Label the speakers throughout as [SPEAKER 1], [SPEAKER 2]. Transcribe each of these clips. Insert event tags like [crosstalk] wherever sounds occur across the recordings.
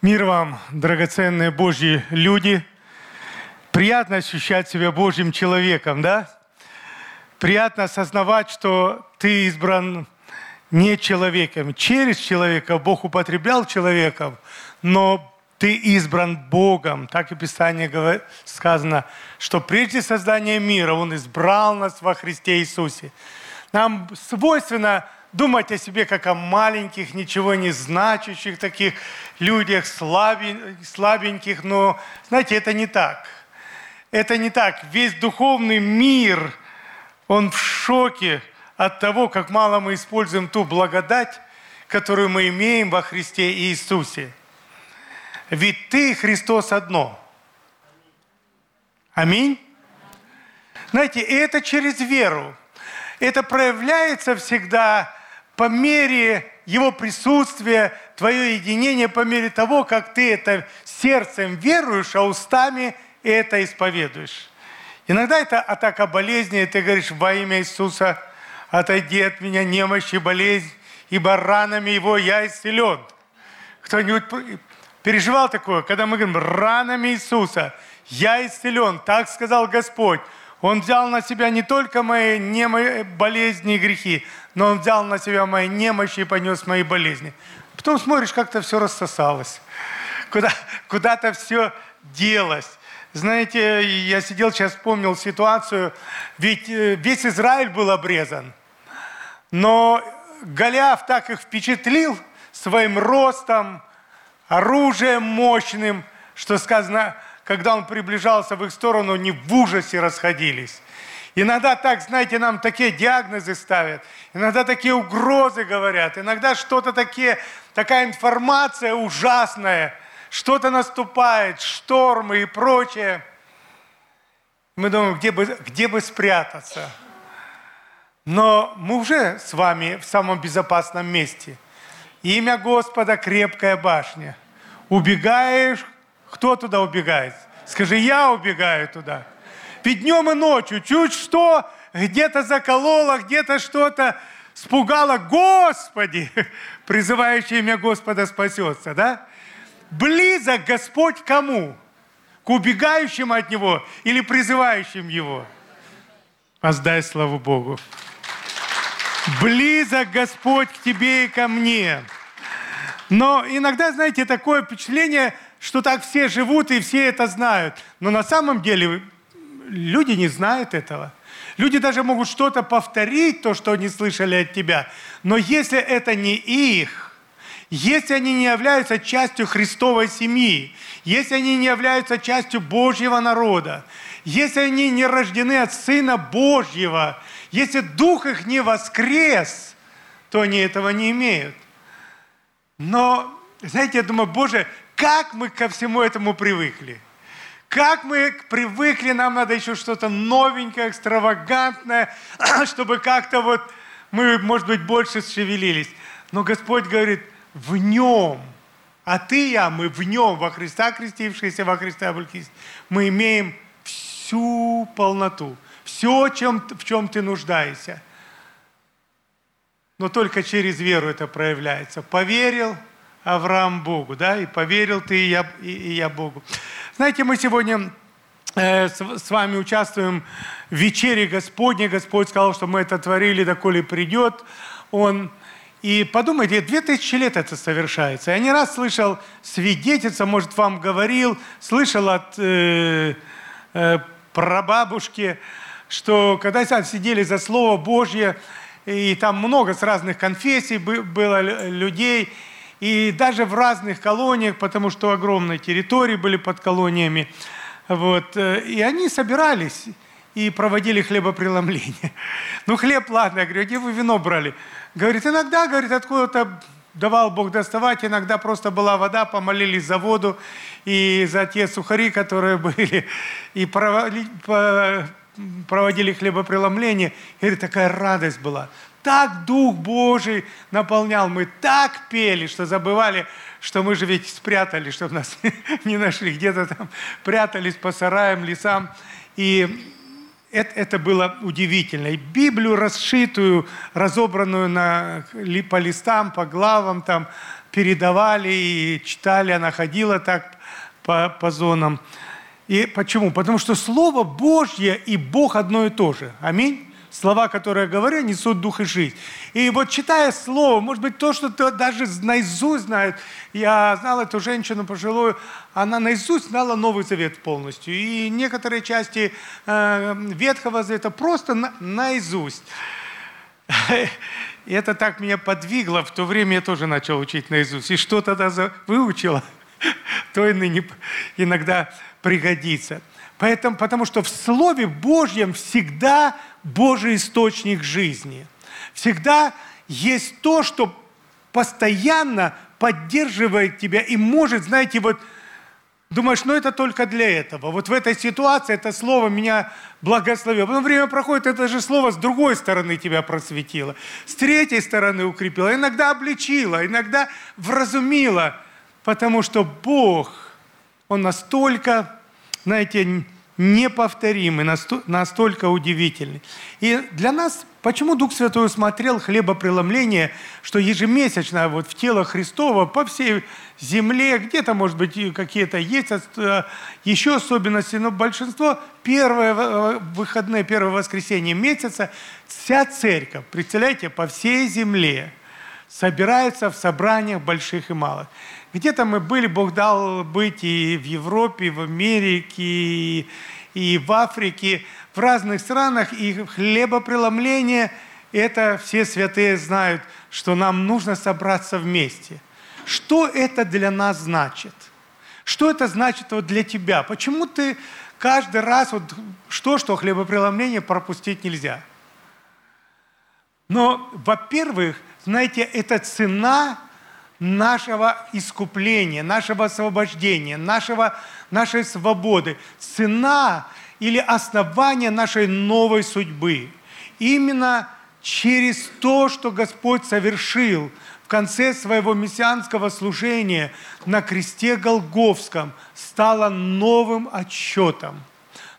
[SPEAKER 1] Мир вам, драгоценные Божьи люди. Приятно ощущать себя Божьим человеком, да? Приятно осознавать, что ты избран не человеком. Через человека Бог употреблял человеком, но ты избран Богом. Так и Писание сказано, что прежде создания мира Он избрал нас во Христе Иисусе. Нам свойственно думать о себе как о маленьких, ничего не значащих таких людях, слабеньких, но, знаете, это не так. Это не так. Весь духовный мир, он в шоке от того, как мало мы используем ту благодать, которую мы имеем во Христе Иисусе. Ведь ты, Христос, одно. Аминь. Знаете, это через веру. Это проявляется всегда по мере Его присутствия, твое единение, по мере того, как ты это сердцем веруешь, а устами это исповедуешь. Иногда это атака болезни, и ты говоришь во имя Иисуса, отойди от меня немощь и болезнь, ибо ранами Его я исцелен. Кто-нибудь переживал такое, когда мы говорим, ранами Иисуса я исцелен, так сказал Господь. Он взял на себя не только мои не мои болезни и грехи, но Он взял на себя мои немощи и понес мои болезни. Потом смотришь, как-то все рассосалось. Куда, куда-то все делось. Знаете, я сидел, сейчас вспомнил ситуацию, ведь э, весь Израиль был обрезан. Но Голиаф так их впечатлил своим ростом, оружием мощным, что сказано, когда он приближался в их сторону, они в ужасе расходились. Иногда так, знаете, нам такие диагнозы ставят, иногда такие угрозы говорят, иногда что-то такие, такая информация ужасная, что-то наступает, штормы и прочее. Мы думаем, где бы, где бы спрятаться. Но мы уже с вами в самом безопасном месте. Имя Господа – крепкая башня. Убегаешь кто туда убегает? Скажи, я убегаю туда. Ведь днем и ночью чуть что, где-то закололо, где-то что-то спугало. Господи, [laughs] призывающий имя Господа спасется, да? Близок Господь кому? К убегающим от Него или призывающим Его? Воздай славу Богу. Близок Господь к тебе и ко мне. Но иногда, знаете, такое впечатление – что так все живут и все это знают. Но на самом деле люди не знают этого. Люди даже могут что-то повторить, то, что они слышали от тебя. Но если это не их, если они не являются частью Христовой семьи, если они не являются частью Божьего народа, если они не рождены от Сына Божьего, если Дух их не воскрес, то они этого не имеют. Но, знаете, я думаю, Боже, как мы ко всему этому привыкли? Как мы привыкли, нам надо еще что-то новенькое, экстравагантное, [clears throat] чтобы как-то вот мы, может быть, больше шевелились. Но Господь говорит, в нем, а ты и я, мы в нем, во Христа крестившиеся, во Христа мы имеем всю полноту, все, чем, в чем ты нуждаешься. Но только через веру это проявляется. Поверил – Авраам Богу, да, и поверил ты, и я, и, и я Богу. Знаете, мы сегодня э, с, с вами участвуем в вечере Господне. Господь сказал, что мы это творили, доколе придет Он. И подумайте, две тысячи лет это совершается. Я не раз слышал свидетельство, может, вам говорил, слышал от э, э, прабабушки, что когда сидели за Слово Божье, и там много с разных конфессий было людей, и даже в разных колониях, потому что огромные территории были под колониями. Вот, э, и они собирались и проводили хлебопреломление. [laughs] Ну, хлеб, ладно, я говорю, где вы вино брали? Говорит, иногда, говорит, откуда-то давал Бог доставать, иногда просто была вода, помолились за воду и за те сухари, которые [laughs] были, и проводили хлебопреломление. И такая радость была так Дух Божий наполнял, мы так пели, что забывали, что мы же ведь спрятали, чтобы нас [laughs] не нашли, где-то там прятались по сараям, лесам. И это, это было удивительно. И Библию расшитую, разобранную на, по листам, по главам, там передавали и читали, она ходила так по, по зонам. И почему? Потому что Слово Божье и Бог одно и то же. Аминь. Слова, которые я говорю, несут дух и жизнь. И вот читая слово, может быть, то, что ты даже наизусть знает. Я знал эту женщину пожилую, она наизусть знала Новый Завет полностью. И некоторые части э, Ветхого Завета просто на, наизусть. [laughs] И это так меня подвигло. В то время я тоже начал учить наизусть. И что тогда выучила, [laughs] то и ныне иногда пригодится. Поэтому, потому что в Слове Божьем всегда Божий источник жизни. Всегда есть то, что постоянно поддерживает тебя и может, знаете, вот думаешь, ну это только для этого. Вот в этой ситуации это слово меня благословило. Потом время проходит, это же слово с другой стороны тебя просветило, с третьей стороны укрепило, иногда обличило, иногда вразумило, потому что Бог, Он настолько знаете, неповторимый, настолько удивительный. И для нас, почему Дух Святой усмотрел хлебопреломление, что ежемесячно вот в тело Христова по всей земле, где-то, может быть, какие-то есть э, еще особенности, но большинство первое э, выходные, первое воскресенье месяца, вся церковь, представляете, по всей земле собирается в собраниях больших и малых. Где-то мы были, Бог дал быть и в Европе, и в Америке, и, в Африке, в разных странах. И хлебопреломление – это все святые знают, что нам нужно собраться вместе. Что это для нас значит? Что это значит вот для тебя? Почему ты каждый раз вот что, что хлебопреломление пропустить нельзя? Но, во-первых, знаете, это цена нашего искупления, нашего освобождения, нашего, нашей свободы. Цена или основание нашей новой судьбы. Именно через то, что Господь совершил в конце своего мессианского служения на кресте Голговском, стало новым отчетом.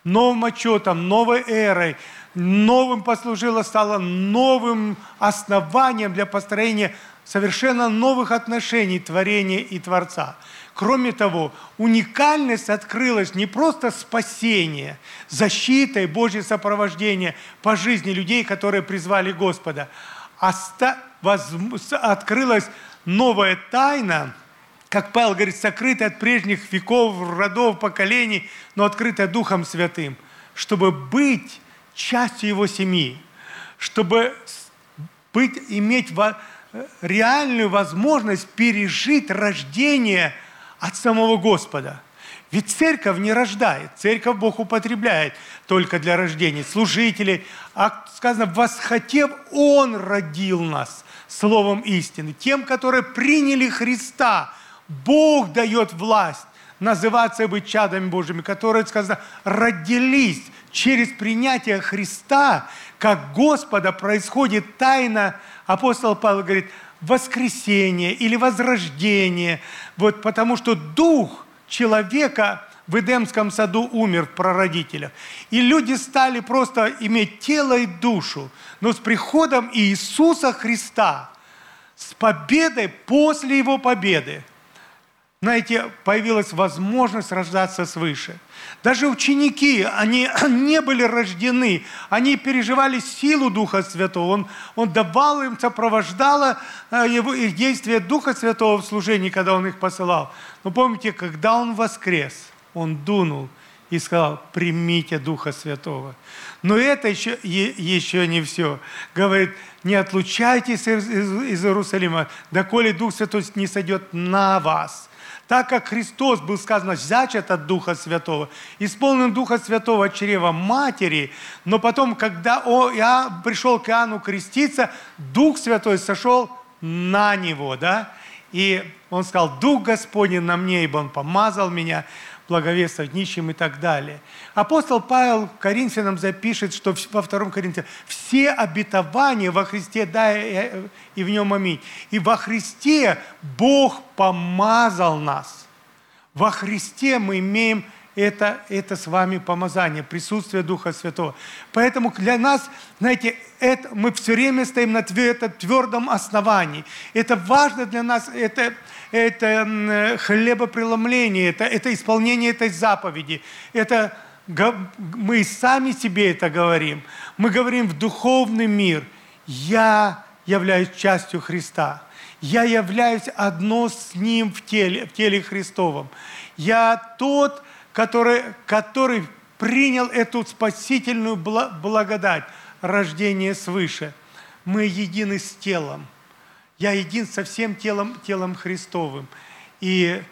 [SPEAKER 1] Новым отчетом, новой эрой, новым послужило, стало новым основанием для построения совершенно новых отношений творения и Творца. Кроме того, уникальность открылась не просто спасение, защита и Божье сопровождение по жизни людей, которые призвали Господа, а открылась новая тайна, как Павел говорит, сокрытая от прежних веков, родов, поколений, но открытая Духом Святым, чтобы быть частью Его семьи, чтобы быть, иметь реальную возможность пережить рождение от самого Господа. Ведь церковь не рождает, церковь Бог употребляет только для рождения служителей. А сказано, восхотев, Он родил нас словом истины. Тем, которые приняли Христа, Бог дает власть называться и быть чадами Божьими, которые, сказано, родились через принятие Христа, как Господа происходит тайна апостол Павел говорит, воскресение или возрождение, вот потому что дух человека в Эдемском саду умер в прародителях. И люди стали просто иметь тело и душу. Но с приходом Иисуса Христа, с победой после Его победы, знаете, появилась возможность рождаться свыше. Даже ученики, они [clears throat] не были рождены, они переживали силу Духа Святого. Он, он давал им, сопровождало э, его, их действие Духа Святого в служении, когда Он их посылал. Но помните, когда Он воскрес, Он дунул и сказал, примите Духа Святого. Но это еще, еще не все. Говорит, не отлучайтесь из, из, из Иерусалима, доколе Дух Святой не сойдет на вас так как Христос был сказано зачат от Духа Святого, исполнен Духа Святого чрева матери, но потом, когда я пришел к Иоанну креститься, Дух Святой сошел на него, да, и он сказал, Дух Господень на мне, ибо Он помазал меня благовествовать нищим и так далее. Апостол Павел Коринфянам запишет, что во втором Коринфянам все обетования во Христе, да, и в нем аминь. И во Христе Бог помазал нас. Во Христе мы имеем это, это с вами помазание, присутствие Духа Святого. Поэтому для нас, знаете, это, мы все время стоим на твердом основании. Это важно для нас, это, это хлебопреломление, это, это исполнение этой заповеди. Это мы сами себе это говорим. Мы говорим в духовный мир. Я являюсь частью Христа. Я являюсь одно с Ним в теле, в теле Христовом. Я тот, который, который принял эту спасительную благодать, рождение свыше. Мы едины с телом. Я един со всем телом, телом Христовым. И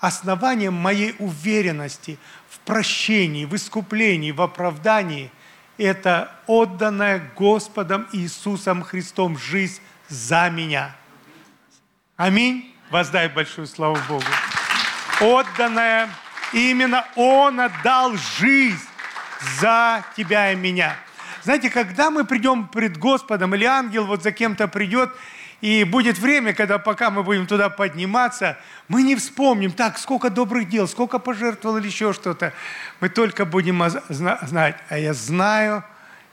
[SPEAKER 1] основанием моей уверенности в прощении, в искуплении, в оправдании – это отданная Господом Иисусом Христом жизнь за меня. Аминь. Воздай большую славу Богу. Отданная, именно Он отдал жизнь за тебя и меня. Знаете, когда мы придем пред Господом, или ангел вот за кем-то придет, и будет время, когда пока мы будем туда подниматься, мы не вспомним, так, сколько добрых дел, сколько пожертвовал или еще что-то. Мы только будем знать, а я знаю,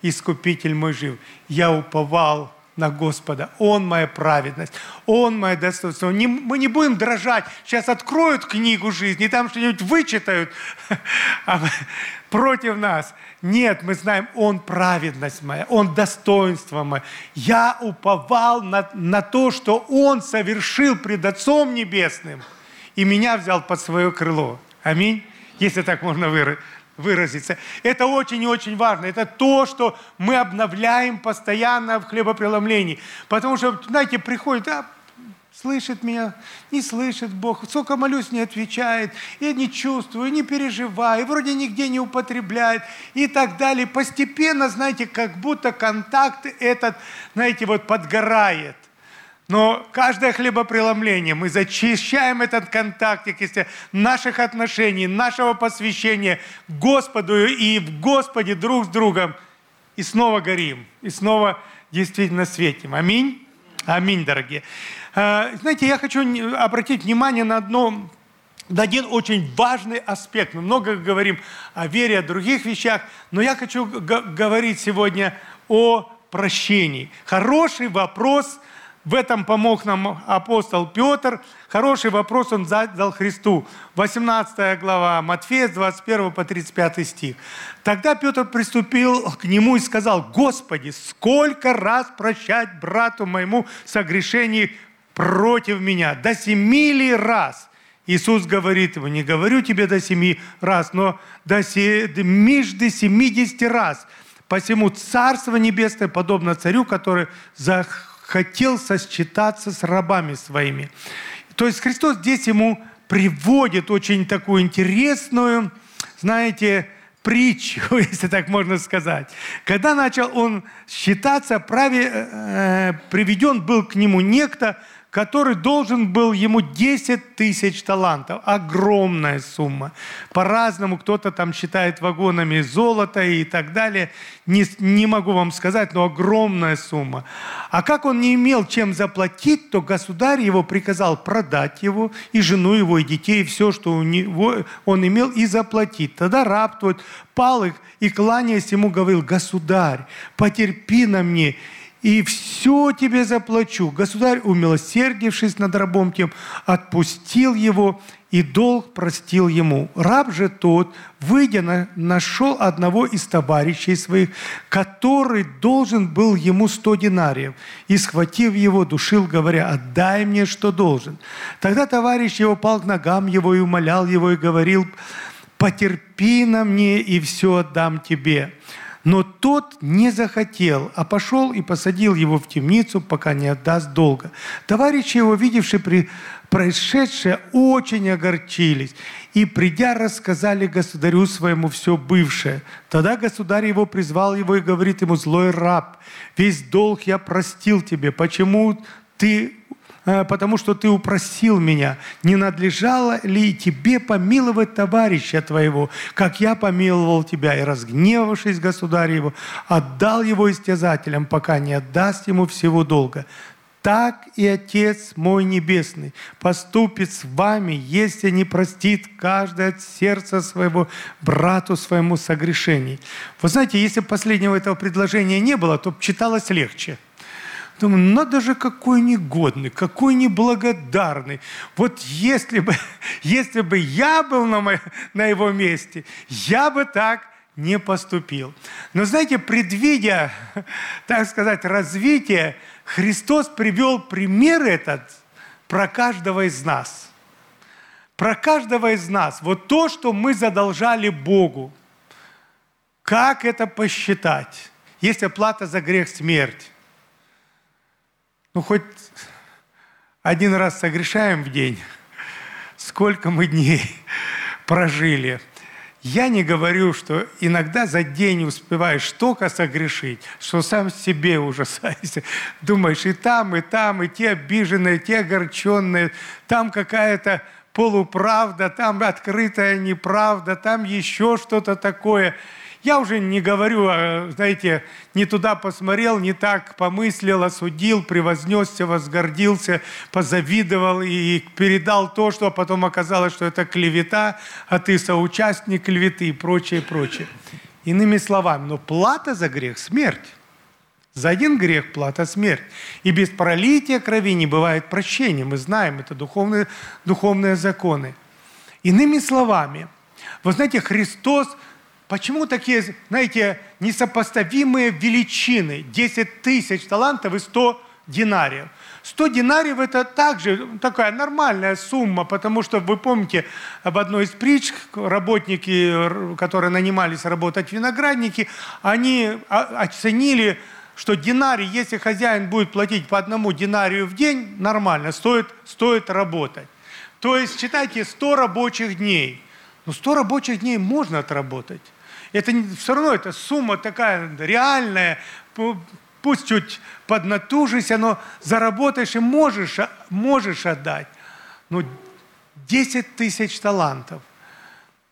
[SPEAKER 1] Искупитель мой жив. Я уповал на Господа. Он моя праведность, Он мое достоинство. Мы не будем дрожать. Сейчас откроют книгу жизни, там что-нибудь вычитают [laughs] а против нас. Нет, мы знаем, Он праведность моя, Он достоинство мое. Я уповал на, на то, что Он совершил пред Отцом Небесным, и меня взял под свое крыло. Аминь. Если так можно выразить выразиться. Это очень и очень важно. Это то, что мы обновляем постоянно в хлебопреломлении. Потому что, знаете, приходит, а, слышит меня, не слышит Бог, сколько молюсь, не отвечает, я не чувствую, не переживаю, вроде нигде не употребляет и так далее. Постепенно, знаете, как будто контакт этот, знаете, вот подгорает. Но каждое хлебопреломление мы зачищаем этот контактик если наших отношений, нашего посвящения Господу и в Господе друг с другом. И снова горим, и снова действительно светим. Аминь. Аминь, дорогие. А, знаете, я хочу обратить внимание на одно на один очень важный аспект. Мы много говорим о вере, о других вещах, но я хочу говорить сегодня о прощении. Хороший вопрос – в этом помог нам апостол Петр. Хороший вопрос он задал Христу. 18 глава Матфея, с 21 по 35 стих. Тогда Петр приступил к нему и сказал, «Господи, сколько раз прощать брату моему согрешений против меня? До семи ли раз?» Иисус говорит ему, не говорю тебе до семи раз, но до между семидесяти раз. Посему Царство Небесное подобно царю, который за хотел сосчитаться с рабами своими. То есть Христос здесь ему приводит очень такую интересную, знаете, притчу, [laughs] если так можно сказать. Когда начал он считаться, праве, э, приведен был к нему некто, который должен был ему 10 тысяч талантов. Огромная сумма. По-разному кто-то там считает вагонами золота и так далее. Не, не могу вам сказать, но огромная сумма. А как он не имел чем заплатить, то государь его приказал продать его, и жену его, и детей, и все, что у него он имел, и заплатить. Тогда раб тот пал их и, кланяясь ему, говорил, «Государь, потерпи на мне, и все тебе заплачу. Государь, умилосердившись над рабом тем, отпустил его, и долг простил ему. Раб же тот, выйдя, нашел одного из товарищей своих, который должен был ему сто динариев, и, схватив его, душил, говоря, «Отдай мне, что должен». Тогда товарищ его пал к ногам его и умолял его, и говорил, «Потерпи на мне, и все отдам тебе». Но тот не захотел, а пошел и посадил его в темницу, пока не отдаст долга. Товарищи его, видевшие при происшедшее, очень огорчились и, придя, рассказали государю своему все бывшее. Тогда государь его призвал его и говорит ему, злой раб, весь долг я простил тебе, почему ты потому что ты упросил меня, не надлежало ли тебе помиловать товарища твоего, как я помиловал тебя, и, разгневавшись государь его, отдал его истязателям, пока не отдаст ему всего долга. так и Отец мой Небесный поступит с вами, если не простит каждый от сердца своего брату своему согрешений. Вы знаете, если последнего этого предложения не было, то читалось легче. Думаю, надо же какой негодный, какой неблагодарный. Вот если бы, [laughs] если бы я был на, мо, на его месте, я бы так не поступил. Но знаете, предвидя, [laughs] так сказать, развитие, Христос привел пример этот про каждого из нас. Про каждого из нас. Вот то, что мы задолжали Богу. Как это посчитать? Есть оплата за грех смерть. Ну, хоть один раз согрешаем в день. Сколько мы дней [laughs] прожили – я не говорю, что иногда за день успеваешь столько согрешить, что сам себе ужасаешься. [laughs] Думаешь, и там, и там, и те обиженные, те огорченные, там какая-то полуправда, там открытая неправда, там еще что-то такое – я уже не говорю, а, знаете, не туда посмотрел, не так помыслил, осудил, превознесся, возгордился, позавидовал и передал то, что потом оказалось, что это клевета, а ты соучастник клеветы и прочее, прочее. Иными словами, но плата за грех – смерть. За один грех плата – смерть. И без пролития крови не бывает прощения. Мы знаем, это духовные, духовные законы. Иными словами, вы знаете, Христос – Почему такие, знаете, несопоставимые величины? 10 тысяч талантов и 100 динариев. 100 динариев – это также такая нормальная сумма, потому что вы помните об одной из притч, работники, которые нанимались работать виноградники, они оценили, что динарий, если хозяин будет платить по одному динарию в день, нормально, стоит, стоит работать. То есть, считайте, 100 рабочих дней. Ну, 100 рабочих дней можно отработать. Это все равно это сумма такая реальная, пусть чуть поднатужишься, но заработаешь и можешь, можешь отдать. Но 10 тысяч талантов.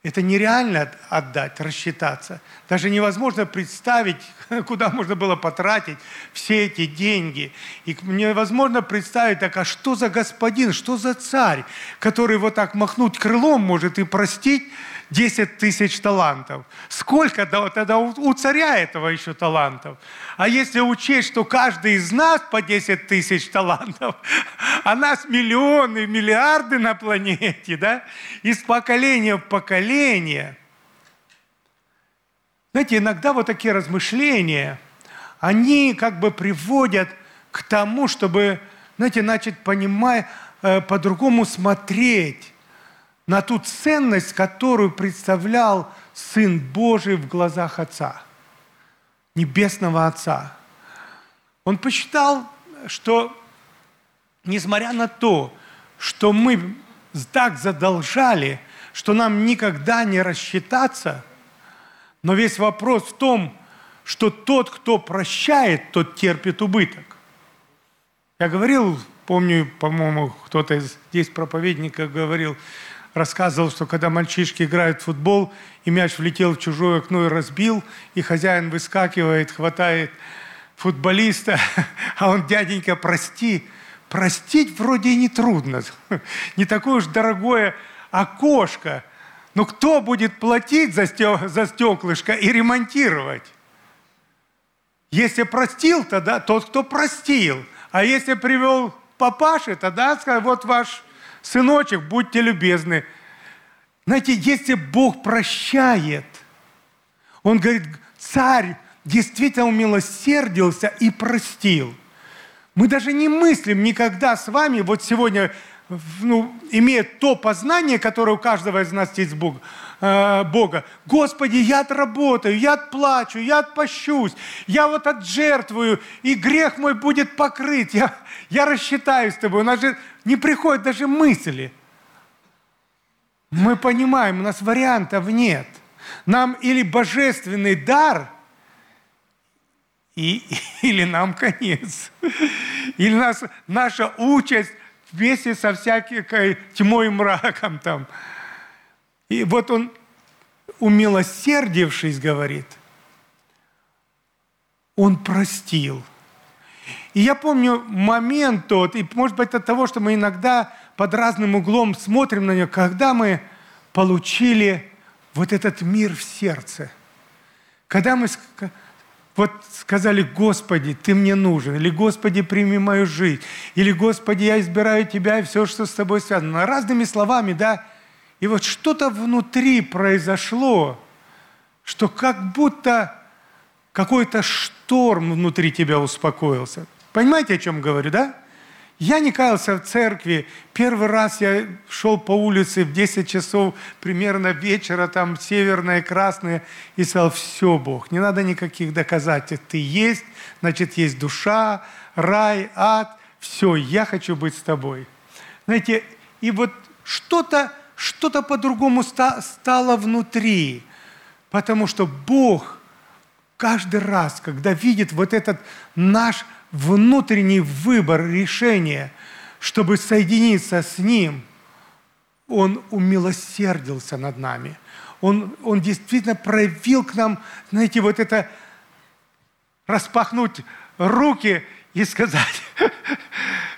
[SPEAKER 1] Это нереально отдать, рассчитаться. Даже невозможно представить, [laughs] куда можно было потратить все эти деньги. И невозможно представить, так, а что за господин, что за царь, который вот так махнуть крылом может и простить 10 тысяч талантов. Сколько тогда у царя этого еще талантов? А если учесть, что каждый из нас по 10 тысяч талантов, [laughs] а нас миллионы, миллиарды на планете, да? Из поколения в поколение. Знаете, иногда вот такие размышления, они как бы приводят к тому, чтобы, знаете, начать понимать, э, по-другому смотреть на ту ценность, которую представлял Сын Божий в глазах Отца, Небесного Отца. Он посчитал, что несмотря на то, что мы так задолжали, что нам никогда не рассчитаться, но весь вопрос в том, что тот, кто прощает, тот терпит убыток. Я говорил, помню, по-моему, кто-то здесь проповедников говорил, рассказывал, что когда мальчишки играют в футбол, и мяч влетел в чужое окно и разбил, и хозяин выскакивает, хватает футболиста, [laughs] а он, дяденька, прости, простить вроде и не трудно, [laughs] не такое уж дорогое окошко, но кто будет платить за, стек, за стеклышко и ремонтировать? Если простил, тогда тот, кто простил. А если привел папаши, тогда сказал, вот ваш сыночек, будьте любезны. Знаете, если Бог прощает, Он говорит, царь действительно умилосердился и простил. Мы даже не мыслим никогда с вами, вот сегодня, ну, имея то познание, которое у каждого из нас есть Бог, э, Бога. Господи, я отработаю, я отплачу, я отпощусь, я вот отжертвую, и грех мой будет покрыт, я, я рассчитаюсь с тобой. У нас же не приходят даже мысли. Мы понимаем, у нас вариантов нет. Нам или божественный дар, и, [laughs] или нам конец. Или нас, наша участь вместе со всякой тьмой и мраком там. И вот он, умилосердившись, говорит, он простил. И я помню момент тот, и может быть от того, что мы иногда под разным углом смотрим на него, когда мы получили вот этот мир в сердце. Когда мы вот сказали, Господи, Ты мне нужен, или Господи, прими мою жизнь, или Господи, я избираю Тебя и все, что с Тобой связано. Разными словами, да. И вот что-то внутри произошло, что как будто какой-то шторм внутри тебя успокоился. Понимаете, о чем говорю, да? Я не каялся в церкви. Первый раз я шел по улице в 10 часов примерно вечера, там северное, красное, и сказал, все, Бог, не надо никаких доказательств. Ты есть, значит, есть душа, рай, ад. Все, я хочу быть с тобой. Знаете, и вот что-то что по-другому стало внутри, потому что Бог каждый раз, когда видит вот этот наш внутренний выбор, решение, чтобы соединиться с Ним, Он умилосердился над нами. Он, он действительно проявил к нам, знаете, вот это распахнуть руки и сказать, [laughs]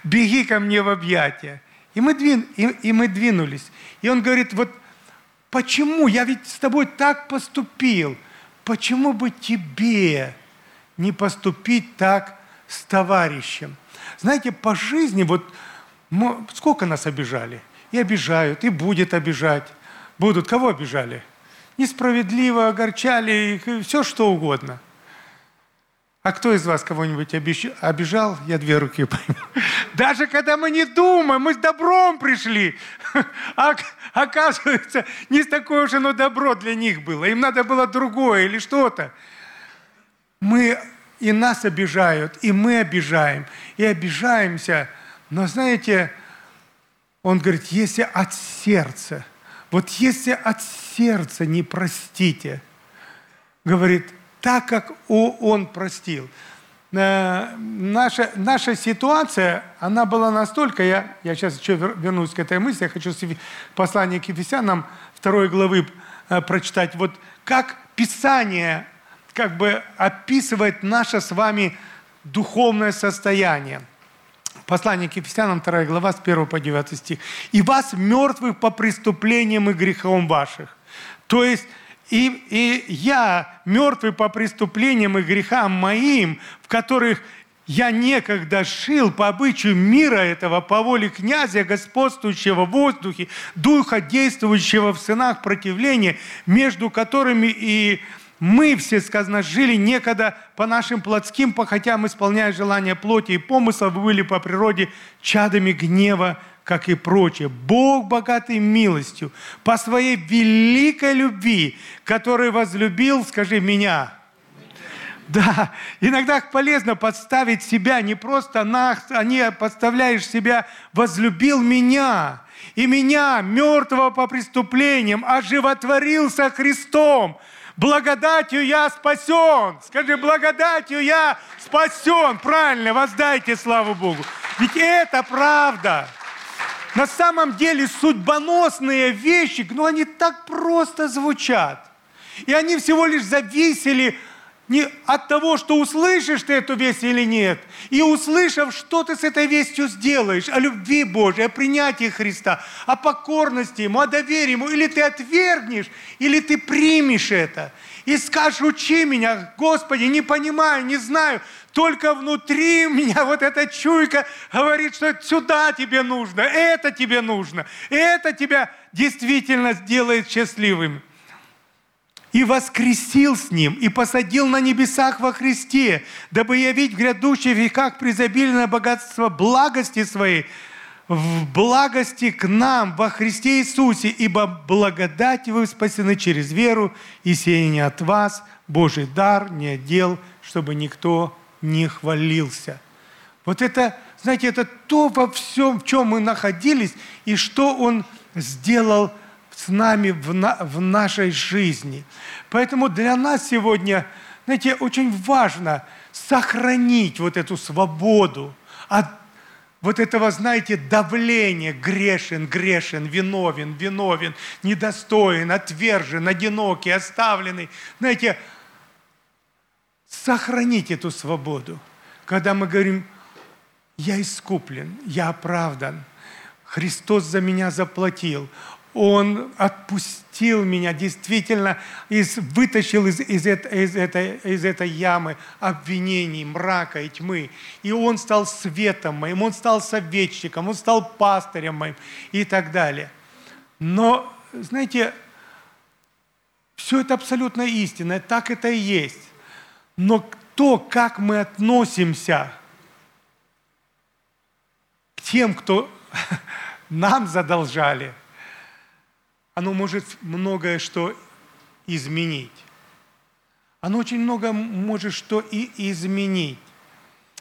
[SPEAKER 1] беги ко мне в объятия. И мы, двин, и, и мы двинулись. И он говорит, вот почему? Я ведь с тобой так поступил. Почему бы тебе не поступить так с товарищем. Знаете, по жизни вот сколько нас обижали? И обижают, и будет обижать. Будут. Кого обижали? Несправедливо огорчали, их, все что угодно. А кто из вас кого-нибудь обижал? Я две руки пойму. Даже когда мы не думаем, мы с добром пришли. А, оказывается, не такое уж оно добро для них было. Им надо было другое или что-то. Мы и нас обижают, и мы обижаем, и обижаемся. Но знаете, он говорит, если от сердца, вот если от сердца не простите, говорит, так как он простил. Э, наша, наша ситуация, она была настолько, я, я сейчас еще вернусь к этой мысли, я хочу послание к Ефесянам второй главы э, прочитать, вот как Писание как бы описывает наше с вами духовное состояние. Послание к Ефесянам, 2 глава, с 1 по 9 стих. «И вас, мертвых по преступлениям и грехам ваших». То есть, и, и я, мертвый по преступлениям и грехам моим, в которых я некогда шил по обычаю мира этого, по воле князя, господствующего в воздухе, духа, действующего в сынах противления, между которыми и мы все, сказано, жили некогда по нашим плотским похотям, исполняя желания плоти и помыслов, были по природе чадами гнева, как и прочее. Бог, богатый милостью, по своей великой любви, который возлюбил, скажи, меня. Да, иногда полезно подставить себя, не просто нас, а не подставляешь себя, возлюбил меня, и меня, мертвого по преступлениям, оживотворился Христом, Благодатью я спасен. Скажи, благодатью я спасен. Правильно, воздайте славу Богу. Ведь это правда. На самом деле судьбоносные вещи, ну они так просто звучат. И они всего лишь зависели не от того, что услышишь ты эту весть или нет, и услышав, что ты с этой вестью сделаешь, о любви Божьей, о принятии Христа, о покорности Ему, о доверии Ему, или ты отвергнешь, или ты примешь это, и скажешь, учи меня, Господи, не понимаю, не знаю, только внутри меня вот эта чуйка говорит, что сюда тебе нужно, это тебе нужно, это тебя действительно сделает счастливым. И воскресил с ним, и посадил на небесах во Христе, дабы явить в грядущих веках презабильное богатство благости своей, в благости к нам во Христе Иисусе, ибо благодать вы спасены через веру, и сие не от вас, Божий дар, не отдел, чтобы никто не хвалился. Вот это, знаете, это то во всем, в чем мы находились, и что Он сделал с нами в, на, в нашей жизни. Поэтому для нас сегодня, знаете, очень важно сохранить вот эту свободу от вот этого, знаете, давления, грешен, грешен, виновен, виновен, недостоин, отвержен, одинокий, оставленный. Знаете, сохранить эту свободу. Когда мы говорим, я искуплен, я оправдан. Христос за меня заплатил. Он отпустил меня, действительно из, вытащил из, из, из, этой, из этой ямы обвинений, мрака и тьмы. И Он стал светом моим, Он стал советчиком, Он стал пастырем моим и так далее. Но, знаете, все это абсолютно истинно, так это и есть. Но то, как мы относимся к тем, кто [laughs] нам задолжали – оно может многое что изменить. Оно очень много может что и изменить.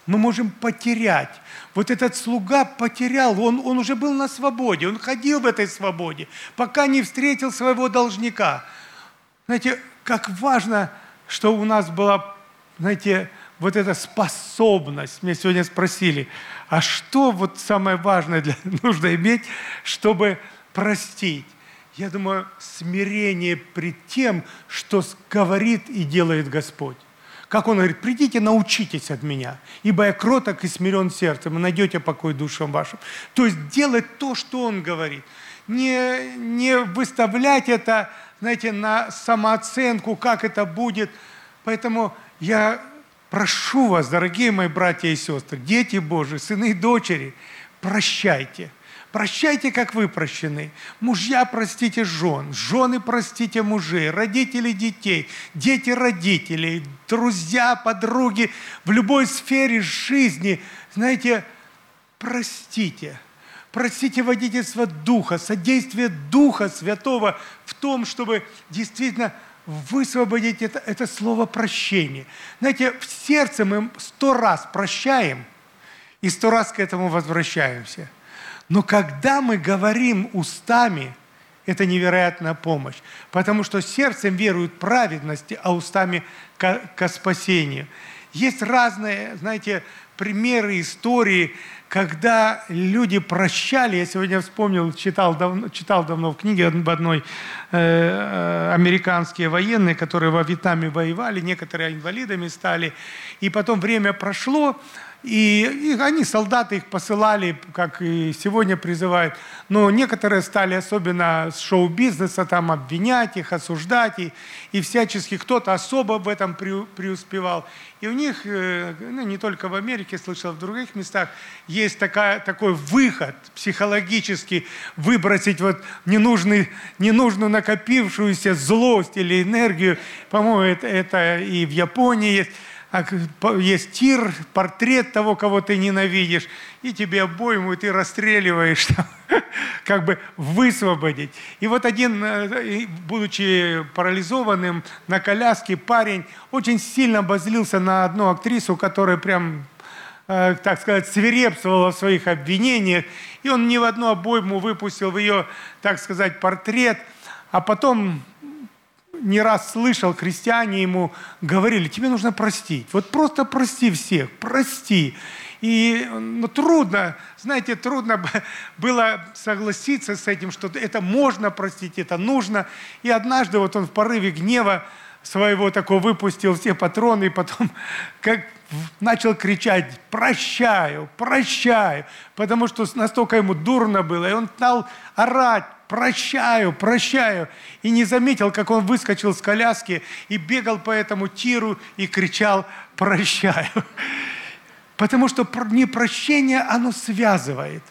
[SPEAKER 1] Мы можем потерять. Вот этот слуга потерял, он, он уже был на свободе, он ходил в этой свободе, пока не встретил своего должника. Знаете, как важно, что у нас была, знаете, вот эта способность. Мне сегодня спросили, а что вот самое важное для, [laughs] нужно иметь, чтобы простить? я думаю, смирение пред тем, что говорит и делает Господь. Как Он говорит, придите, научитесь от меня, ибо я кроток и смирен сердцем, и найдете покой душам вашим. То есть делать то, что Он говорит. Не, не выставлять это, знаете, на самооценку, как это будет. Поэтому я прошу вас, дорогие мои братья и сестры, дети Божии, сыны и дочери, прощайте – Прощайте, как вы прощены. Мужья простите жен, жены простите мужей, родители детей, дети родителей, друзья, подруги в любой сфере жизни. Знаете, простите. Простите водительство Духа, содействие Духа Святого в том, чтобы действительно высвободить это, это слово прощение. Знаете, в сердце мы сто раз прощаем и сто раз к этому возвращаемся – но когда мы говорим устами, это невероятная помощь, потому что сердцем веруют праведности, а устами ко, ко спасению. Есть разные, знаете, примеры, истории, когда люди прощали, я сегодня вспомнил, читал давно, читал давно в книге об одной э, э, американские военные, которые во Вьетнаме воевали, некоторые инвалидами стали, и потом время прошло, и, и они, солдаты, их посылали, как и сегодня призывают. Но некоторые стали, особенно с шоу-бизнеса, там обвинять их, осуждать. И, и всячески кто-то особо в этом преуспевал. И у них, э, ну, не только в Америке, слышал, в других местах, есть такая, такой выход психологический, выбросить вот ненужный, ненужную накопившуюся злость или энергию. По-моему, это, это и в Японии есть есть тир, портрет того, кого ты ненавидишь, и тебе обойму, и ты расстреливаешь, [laughs] как бы высвободить. И вот один, э, будучи парализованным на коляске, парень очень сильно обозлился на одну актрису, которая прям э, так сказать, свирепствовала в своих обвинениях, и он ни в одну обойму выпустил в ее, так сказать, портрет, а потом не раз слышал, христиане ему говорили, тебе нужно простить. Вот просто прости всех, прости. И ну, трудно, знаете, трудно было согласиться с этим, что это можно простить, это нужно. И однажды вот он в порыве гнева своего такого выпустил все патроны, и потом [laughs] как начал кричать «прощаю, прощаю», потому что настолько ему дурно было, и он стал орать прощаю, прощаю. И не заметил, как он выскочил с коляски и бегал по этому тиру и кричал прощаю. Потому что непрощение, оно связывает,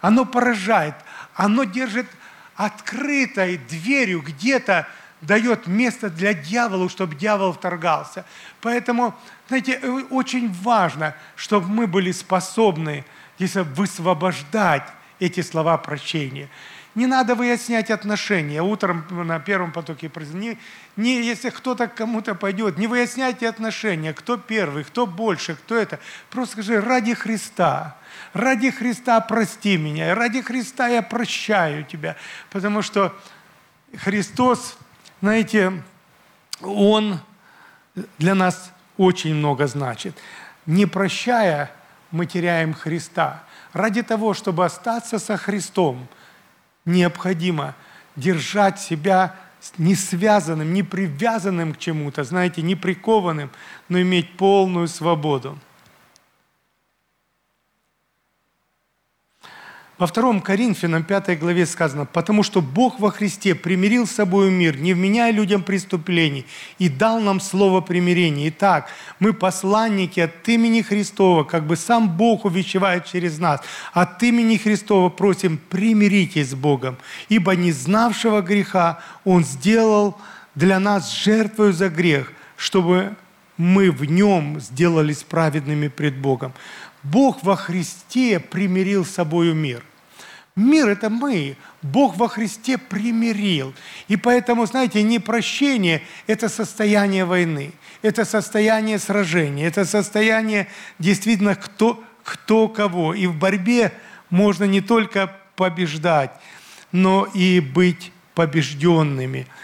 [SPEAKER 1] оно поражает, оно держит открытой дверью где-то, дает место для дьявола, чтобы дьявол вторгался. Поэтому, знаете, э, очень важно, чтобы мы были способны если высвобождать эти слова прощения. Не надо выяснять отношения. Утром на первом потоке не, не, если кто-то к кому-то пойдет, не выясняйте отношения, кто первый, кто больше, кто это. Просто скажи, ради Христа, ради Христа прости меня, ради Христа я прощаю тебя. Потому что Христос, знаете, Он для нас очень много значит. Не прощая, мы теряем Христа. Ради того, чтобы остаться со Христом – необходимо держать себя не связанным, не привязанным к чему-то, знаете, не прикованным, но иметь полную свободу. Во втором Коринфянам 5 главе сказано, «Потому что Бог во Христе примирил с собой мир, не вменяя людям преступлений, и дал нам слово примирения. Итак, мы посланники от имени Христова, как бы сам Бог увещевает через нас. От имени Христова просим, примиритесь с Богом, ибо не знавшего греха Он сделал для нас жертвою за грех, чтобы мы в нем сделались праведными пред Богом. Бог во Христе примирил с собою мир. Мир – это мы. Бог во Христе примирил. И поэтому, знаете, непрощение – это состояние войны, это состояние сражения, это состояние действительно кто, кто кого. И в борьбе можно не только побеждать, но и быть побежденными –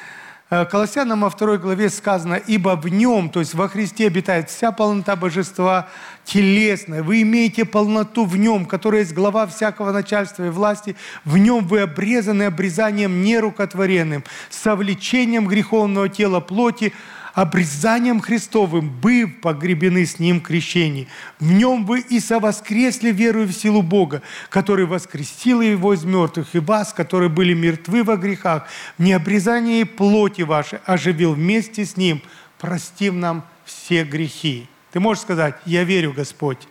[SPEAKER 1] Колоссянам во второй главе сказано, «Ибо в нем, то есть во Христе обитает вся полнота божества телесная. Вы имеете полноту в нем, которая есть глава всякого начальства и власти. В нем вы обрезаны обрезанием нерукотворенным, совлечением греховного тела плоти, обрезанием Христовым, быв погребены с Ним крещение. В Нем вы и совоскресли верою в силу Бога, который воскресил Его из мертвых, и вас, которые были мертвы во грехах, в необрезании плоти вашей, оживил вместе с Ним, простив нам все грехи. Ты можешь сказать, я верю, Господь.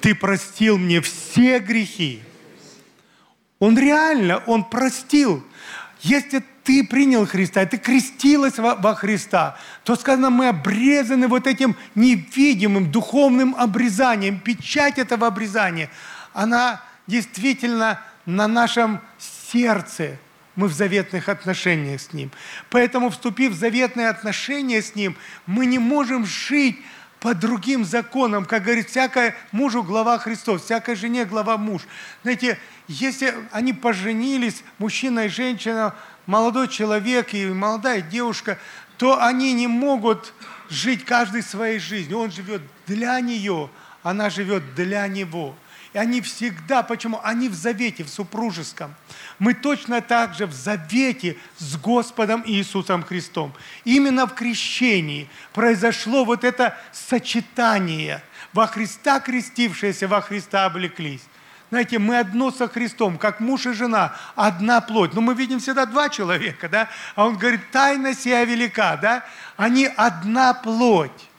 [SPEAKER 1] Ты простил мне все грехи. Он реально, Он простил. Если ты принял Христа, ты крестилась во, во Христа, то сказано, мы обрезаны вот этим невидимым духовным обрезанием. Печать этого обрезания, она действительно на нашем сердце. Мы в заветных отношениях с Ним. Поэтому, вступив в заветные отношения с Ним, мы не можем жить по другим законам, как говорит, всякая мужу глава Христос, всякой жене глава муж. Знаете, если они поженились, мужчина и женщина, молодой человек и молодая девушка, то они не могут жить каждый своей жизнью. Он живет для нее, она живет для него. И они всегда, почему? Они в завете, в супружеском. Мы точно так же в завете с Господом Иисусом Христом. Именно в крещении произошло вот это сочетание. Во Христа крестившиеся, во Христа облеклись. Знаете, мы одно со Христом, как муж и жена, одна плоть. Но мы видим всегда два человека, да? А он говорит, тайна сия велика, да? Они одна плоть.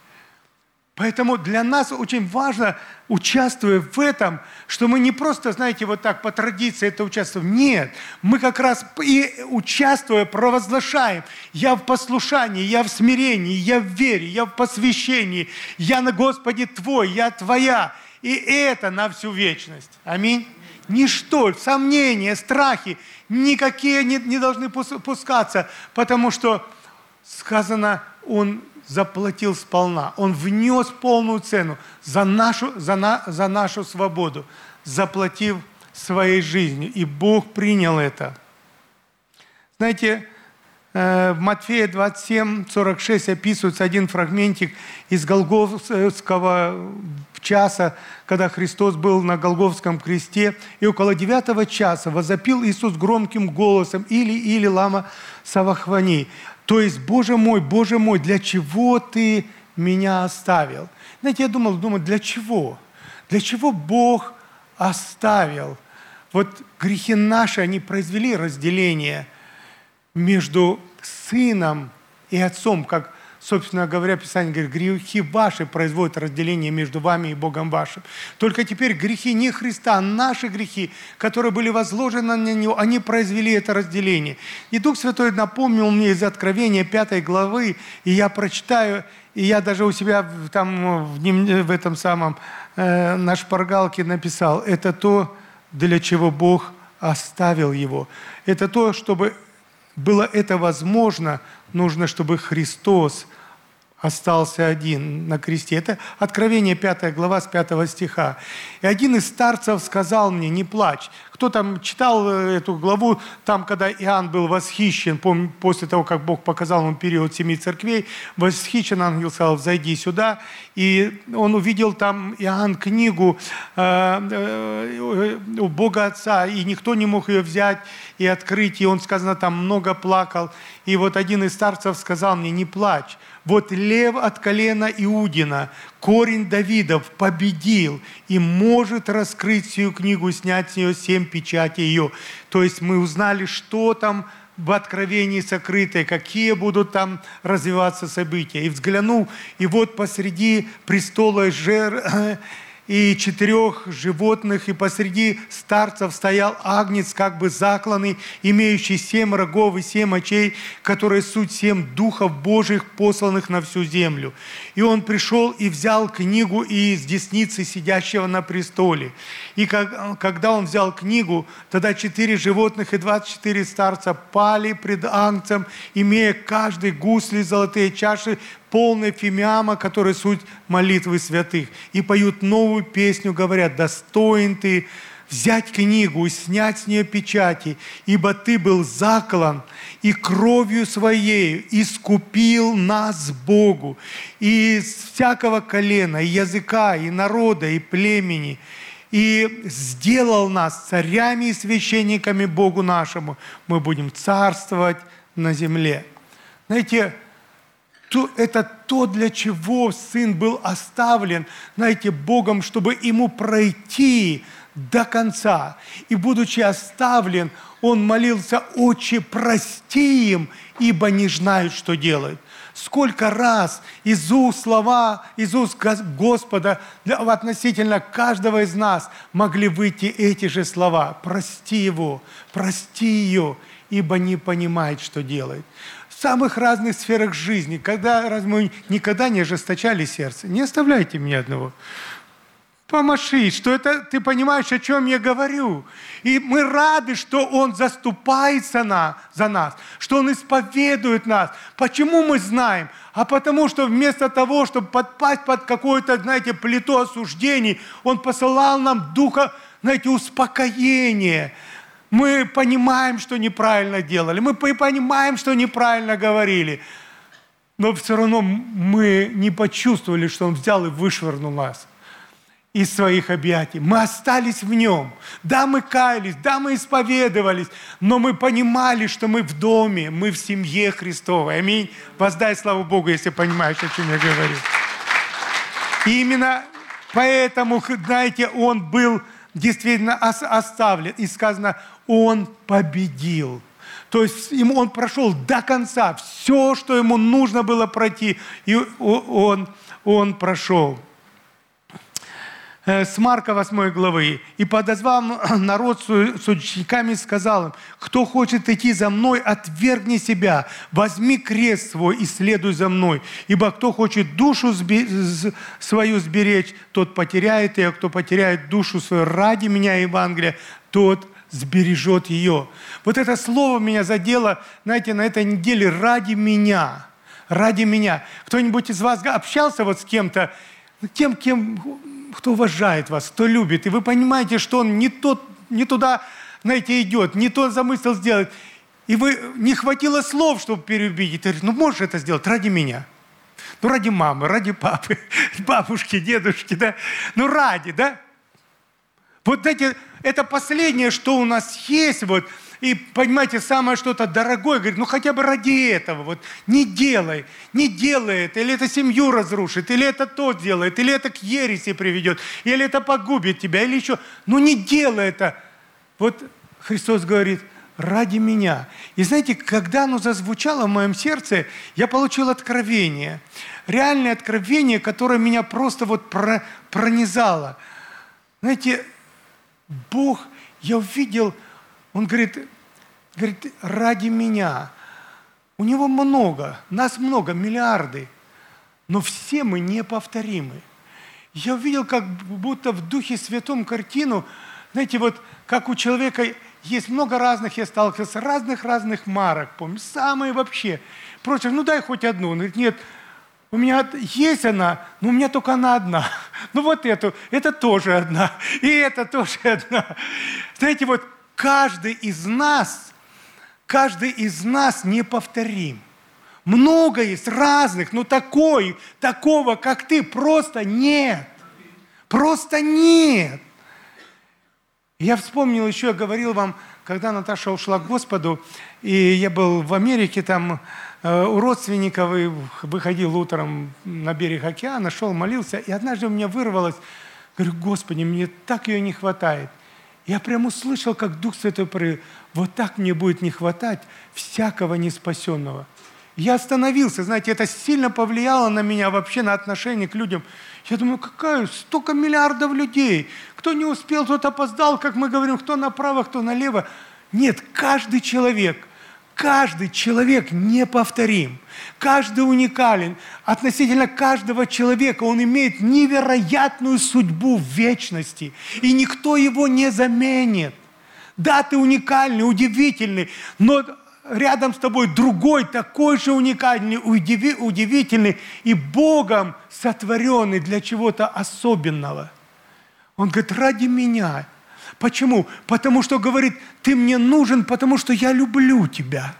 [SPEAKER 1] Поэтому для нас очень важно, участвуя в этом, что мы не просто, знаете, вот так по традиции это участвуем. Нет, мы как раз и участвуя провозглашаем. Я в послушании, я в смирении, я в вере, я в посвящении, я на Господе Твой, я Твоя. И это на всю вечность. Аминь. Ничто, сомнения, страхи, никакие не, не должны пускаться, потому что сказано, Он заплатил сполна. Он внес полную цену за нашу, за, на, за нашу свободу, заплатив своей жизнью. И Бог принял это. Знаете, в Матфея 27, 46 описывается один фрагментик из Голговского часа, когда Христос был на Голговском кресте, и около девятого часа возопил Иисус громким голосом «Или, или, лама Савахвани». То есть, Боже мой, Боже мой, для чего Ты меня оставил? Знаете, я думал, думал, для чего? Для чего Бог оставил? Вот грехи наши, они произвели разделение между сыном и отцом, как собственно говоря, Писание говорит, грехи ваши производят разделение между вами и Богом вашим. Только теперь грехи не Христа, а наши грехи, которые были возложены на Него, они произвели это разделение. И Дух Святой напомнил мне из Откровения 5 главы, и я прочитаю, и я даже у себя там в, в этом самом, э, на шпаргалке написал, это то, для чего Бог оставил его. Это то, чтобы было это возможно, нужно, чтобы Христос остался один на кресте. Это Откровение 5 глава с 5 стиха. И один из старцев сказал мне, не плачь. Кто там читал э, эту главу, там, когда Иоанн был восхищен, после того, как Бог показал ему период семи церквей, восхищен ангел сказал, зайди сюда. И он увидел там Иоанн книгу э, э, у Бога Отца, и никто не мог ее взять и открыть. И он, сказано, там много плакал. И вот один из старцев сказал мне, не плачь, вот лев от колена Иудина, корень Давидов победил и может раскрыть всю книгу, снять с нее семь печатей ее. То есть мы узнали, что там в откровении сокрытое, какие будут там развиваться события. И взглянул, и вот посреди престола жер, и четырех животных, и посреди старцев стоял агнец, как бы закланный, имеющий семь рогов и семь очей, которые суть семь духов Божьих, посланных на всю землю. И он пришел и взял книгу из десницы сидящего на престоле. И как, когда он взял книгу, тогда четыре животных и двадцать четыре старца пали пред агнцем, имея каждый гусли, золотые чаши, полной фимиама, который суть молитвы святых. И поют новую песню, говорят, достоин ты взять книгу и снять с нее печати, ибо ты был заклан и кровью своей искупил нас Богу и из всякого колена, и языка, и народа, и племени, и сделал нас царями и священниками Богу нашему. Мы будем царствовать на земле. Знаете, то это то, для чего Сын был оставлен, знаете, Богом, чтобы ему пройти до конца. И будучи оставлен, он молился, «Отче, прости им, ибо не знают, что делают». Сколько раз из уст слова, из уст Господа относительно каждого из нас могли выйти эти же слова. «Прости его, прости ее, ибо не понимает, что делает» самых разных сферах жизни, когда раз мы никогда не ожесточали сердце. Не оставляйте меня одного. Помаши, что это ты понимаешь, о чем я говорю. И мы рады, что Он заступается на, за нас, что Он исповедует нас. Почему мы знаем? А потому что вместо того, чтобы подпасть под какое-то, знаете, плиту осуждений, Он посылал нам духа, знаете, успокоения – мы понимаем, что неправильно делали, мы понимаем, что неправильно говорили, но все равно мы не почувствовали, что Он взял и вышвырнул нас из своих объятий. Мы остались в Нем. Да, мы каялись, да, мы исповедовались, но мы понимали, что мы в доме, мы в семье Христовой. Аминь. Воздай славу Богу, если понимаешь, о чем я говорю. И именно поэтому, знаете, Он был действительно оставлен. И сказано, он победил. То есть ему он прошел до конца все, что ему нужно было пройти, и он, он прошел. Э, с Марка 8 главы. «И подозвал [clears throat] народ с учениками, сказал им, кто хочет идти за мной, отвергни себя, возьми крест свой и следуй за мной. Ибо кто хочет душу свою сберечь, тот потеряет ее, а кто потеряет душу свою ради меня, Евангелия, тот сбережет ее». Вот это слово меня задело, знаете, на этой неделе «ради меня». Ради меня. Кто-нибудь из вас общался вот с кем-то, тем, кем кто уважает вас, кто любит, и вы понимаете, что он не, тот, не туда, знаете, идет, не тот замысел сделать, и вы не хватило слов, чтобы переубедить. Ты говоришь, ну можешь это сделать ради меня. Ну ради мамы, ради папы, [laughs] бабушки, дедушки, да. Ну ради, да. Вот эти, это последнее, что у нас есть, вот, и, понимаете, самое что-то дорогое, говорит, ну хотя бы ради этого, вот не делай, не делай это, или это семью разрушит, или это то делает, или это к ереси приведет, или это погубит тебя, или еще, ну не делай это. Вот Христос говорит, ради меня. И знаете, когда оно зазвучало в моем сердце, я получил откровение. Реальное откровение, которое меня просто вот пронизало. Знаете, Бог, я увидел, Он говорит, Говорит, ради меня. У него много, нас много, миллиарды. Но все мы неповторимы. Я увидел, как будто в Духе Святом картину, знаете, вот как у человека есть много разных, я сталкивался, разных-разных марок, помню, самые вообще. Против, ну дай хоть одну. Он говорит, нет, у меня есть она, но у меня только она одна. [laughs] Ну вот эту, это тоже одна, и это тоже одна. Знаете, вот каждый из нас каждый из нас неповторим. Много есть разных, но такой, такого, как ты, просто нет. Просто нет. Я вспомнил еще, я говорил вам, когда Наташа ушла к Господу, и я был в Америке, там э, у родственников, и выходил утром на берег океана, шел, молился, и однажды у меня вырвалось, говорю, Господи, мне так ее не хватает. Я прямо услышал, как Дух Святой говорит, вот так мне будет не хватать всякого неспасенного. Я остановился, знаете, это сильно повлияло на меня вообще, на отношение к людям. Я думаю, какая, столько миллиардов людей. Кто не успел, тот опоздал, как мы говорим, кто направо, кто налево. Нет, каждый человек, каждый человек неповторим. Каждый уникален. Относительно каждого человека он имеет невероятную судьбу в вечности. И никто его не заменит. Да, ты уникальный, удивительный, но рядом с тобой другой, такой же уникальный, удивительный и Богом сотворенный для чего-то особенного. Он говорит, ради меня. Почему? Потому что говорит, ты мне нужен, потому что я люблю тебя.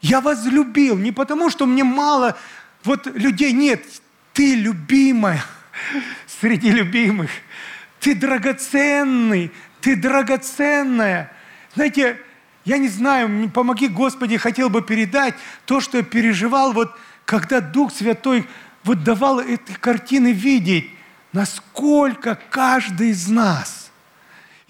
[SPEAKER 1] Я возлюбил, не потому что мне мало вот людей, нет, ты любимая [laughs] среди любимых. Ты драгоценный, ты драгоценная. Знаете, я не знаю, помоги, Господи, хотел бы передать то, что я переживал, вот когда Дух Святой вот давал эти картины видеть, насколько каждый из нас.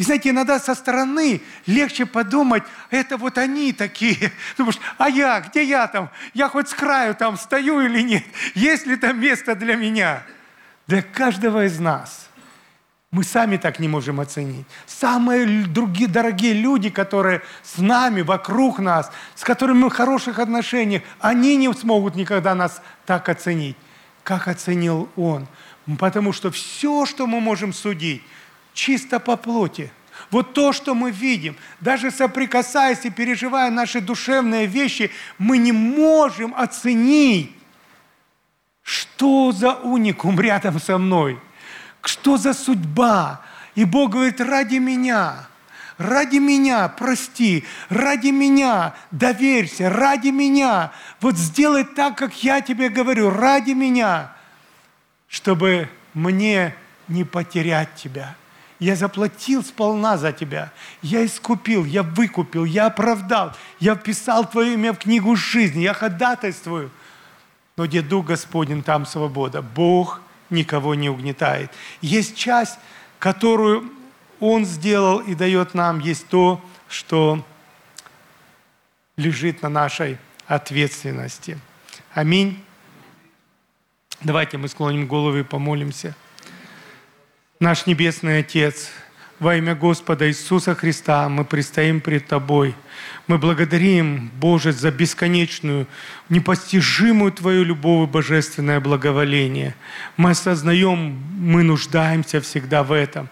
[SPEAKER 1] И знаете, иногда со стороны легче подумать, это вот они такие. [laughs] Думаешь, а я, где я там? Я хоть с краю там стою или нет? Есть ли там место для меня? Для каждого из нас – мы сами так не можем оценить. Самые другие, дорогие люди, которые с нами, вокруг нас, с которыми мы в хороших отношениях, они не смогут никогда нас так оценить, как оценил Он. Потому что все, что мы можем судить, чисто по плоти. Вот то, что мы видим, даже соприкасаясь и переживая наши душевные вещи, мы не можем оценить, что за уникум рядом со мной – что за судьба? И Бог говорит, ради меня, ради меня прости, ради меня доверься, ради меня. Вот сделай так, как я тебе говорю, ради меня, чтобы мне не потерять тебя. Я заплатил сполна за тебя. Я искупил, я выкупил, я оправдал. Я вписал твое имя в книгу жизни. Я ходатайствую. Но где Дух Господень, там свобода. Бог – никого не угнетает. Есть часть, которую Он сделал и дает нам, есть то, что лежит на нашей ответственности. Аминь. Давайте мы склоним головы и помолимся. Наш Небесный Отец, во имя Господа Иисуса Христа мы предстоим пред Тобой – мы благодарим, Боже, за бесконечную, непостижимую Твою любовь и божественное благоволение. Мы осознаем, мы нуждаемся всегда в этом.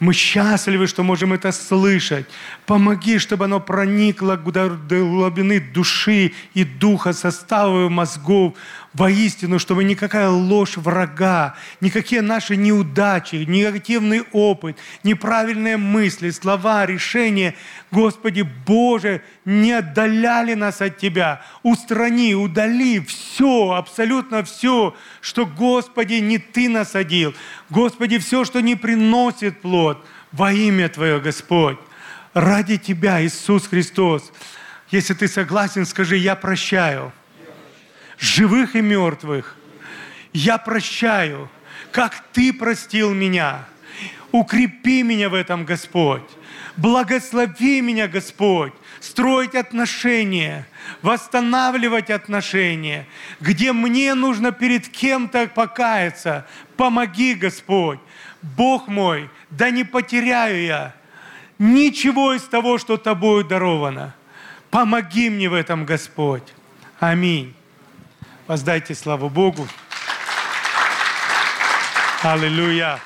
[SPEAKER 1] Мы счастливы, что можем это слышать. Помоги, чтобы оно проникло до глубины души и духа, составов мозгов, воистину, чтобы никакая ложь врага, никакие наши неудачи, негативный опыт, неправильные мысли, слова, решения, Господи Боже, не отдаляли нас от Тебя. Устрани, удали все, абсолютно все, что, Господи, не Ты насадил. Господи, все, что не приносит плод во имя Твое, Господь. Ради Тебя, Иисус Христос. Если ты согласен, скажи, я прощаю. Живых и мертвых. Я прощаю, как Ты простил меня. Укрепи меня в этом, Господь. Благослови меня, Господь, строить отношения, восстанавливать отношения, где мне нужно перед кем-то покаяться. Помоги, Господь. Бог мой, да не потеряю я ничего из того, что тобою даровано. Помоги мне в этом, Господь. Аминь. Воздайте славу Богу. Аллилуйя.